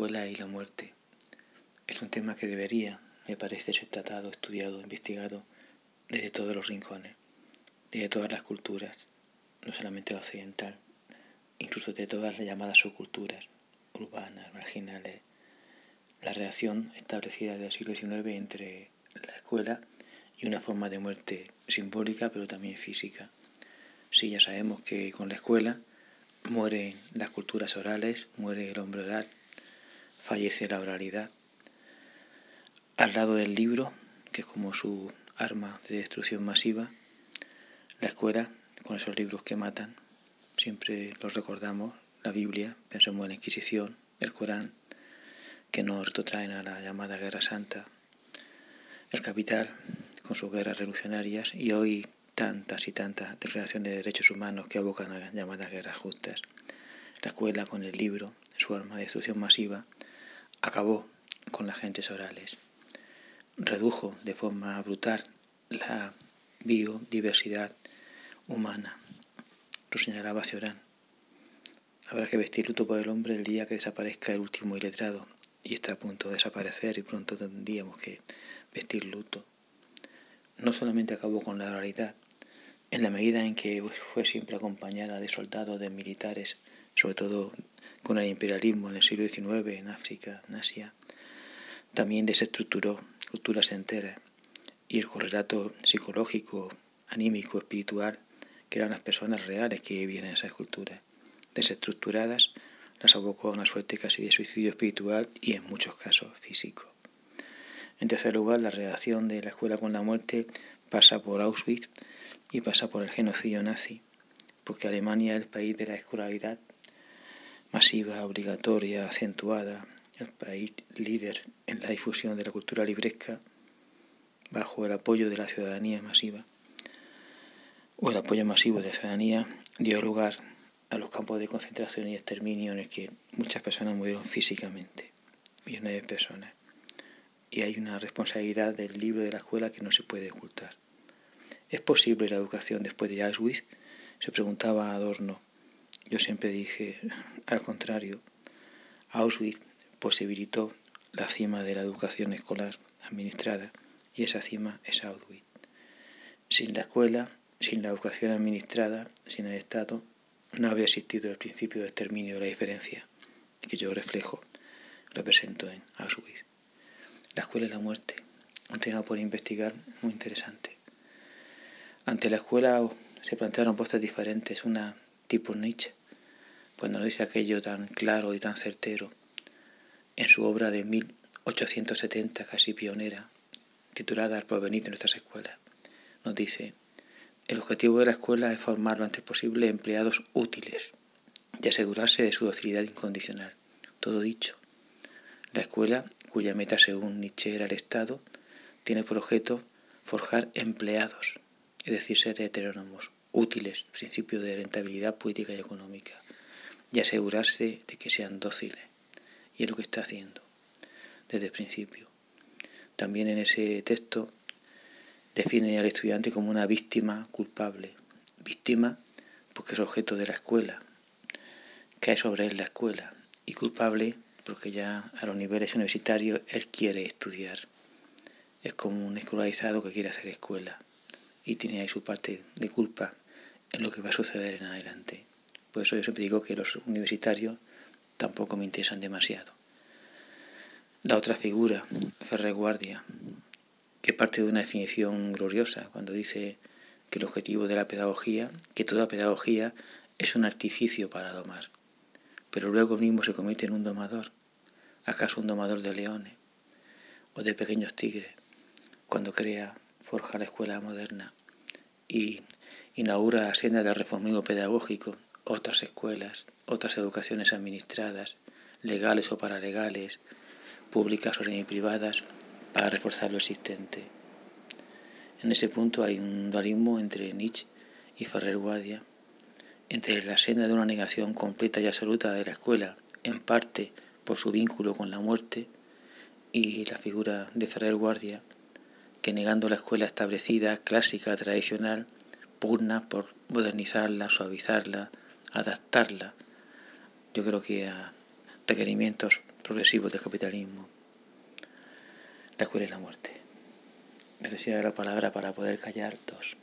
escuela y la muerte. Es un tema que debería, me parece, ser tratado, estudiado, investigado desde todos los rincones, desde todas las culturas, no solamente la occidental, incluso de todas las llamadas subculturas, urbanas, marginales, la relación establecida desde el siglo XIX entre la escuela y una forma de muerte simbólica pero también física. Sí, ya sabemos que con la escuela mueren las culturas orales, muere el hombre oral, fallece la oralidad. Al lado del libro, que es como su arma de destrucción masiva, la escuela, con esos libros que matan, siempre los recordamos, la Biblia, pensamos en la Inquisición, el Corán, que nos retrotraen a la llamada Guerra Santa, el Capital, con sus guerras revolucionarias, y hoy tantas y tantas declaraciones de derechos humanos que abocan a las llamadas guerras justas. La escuela, con el libro, su arma de destrucción masiva, acabó con las gentes orales, redujo de forma brutal la biodiversidad humana. Lo señalaba Ciorán. Habrá que vestir luto por el hombre el día que desaparezca el último iletrado y está a punto de desaparecer y pronto tendríamos que vestir luto. No solamente acabó con la oralidad, en la medida en que fue siempre acompañada de soldados, de militares, sobre todo con el imperialismo en el siglo XIX, en África, en Asia, también desestructuró culturas enteras y el correlato psicológico, anímico, espiritual, que eran las personas reales que vivían en esas culturas, desestructuradas, las abocó a una suerte casi de suicidio espiritual y en muchos casos físico. En tercer lugar, la relación de la escuela con la muerte pasa por Auschwitz y pasa por el genocidio nazi, porque Alemania es el país de la escolaridad masiva, obligatoria, acentuada, el país líder en la difusión de la cultura libresca bajo el apoyo de la ciudadanía masiva o el apoyo masivo de la ciudadanía dio lugar a los campos de concentración y exterminio en el que muchas personas murieron físicamente, millones de personas. Y hay una responsabilidad del libro de la escuela que no se puede ocultar. ¿Es posible la educación después de Auschwitz? Se preguntaba Adorno. Yo siempre dije, al contrario, Auschwitz posibilitó la cima de la educación escolar administrada y esa cima es Auschwitz. Sin la escuela, sin la educación administrada, sin el Estado, no habría existido el principio de exterminio de la diferencia que yo reflejo, represento en Auschwitz. La escuela y la muerte, un tema por investigar muy interesante. Ante la escuela se plantearon postas diferentes, una tipo Nietzsche, cuando nos dice aquello tan claro y tan certero en su obra de 1870, casi pionera, titulada El porvenir de nuestras escuelas. Nos dice, el objetivo de la escuela es formar lo antes posible empleados útiles y asegurarse de su docilidad incondicional. Todo dicho. La escuela, cuya meta según Nietzsche era el Estado, tiene por objeto forjar empleados, es decir, ser heterónomos, útiles, principio de rentabilidad política y económica, y asegurarse de que sean dóciles. Y es lo que está haciendo desde el principio. También en ese texto define al estudiante como una víctima culpable. Víctima porque es objeto de la escuela, cae sobre él la escuela, y culpable porque ya a los niveles universitarios él quiere estudiar. Es como un escolarizado que quiere hacer escuela y tiene ahí su parte de culpa en lo que va a suceder en adelante. Por eso yo siempre digo que los universitarios tampoco me interesan demasiado. La otra figura, Ferrer Guardia, que parte de una definición gloriosa cuando dice que el objetivo de la pedagogía, que toda pedagogía es un artificio para domar, pero luego mismo se convierte en un domador, acaso un domador de leones o de pequeños tigres, cuando crea, forja la escuela moderna y inaugura la senda del reformismo pedagógico, otras escuelas, otras educaciones administradas, legales o paralegales, públicas o semi-privadas, para reforzar lo existente. En ese punto hay un dualismo entre Nietzsche y Ferrer Guardia, entre la senda de una negación completa y absoluta de la escuela, en parte por su vínculo con la muerte, y la figura de Ferrer Guardia, que negando la escuela establecida, clásica, tradicional, pugna por modernizarla, suavizarla, adaptarla, yo creo que a requerimientos progresivos del capitalismo. La cura es la muerte. Necesidad de la palabra para poder callar dos.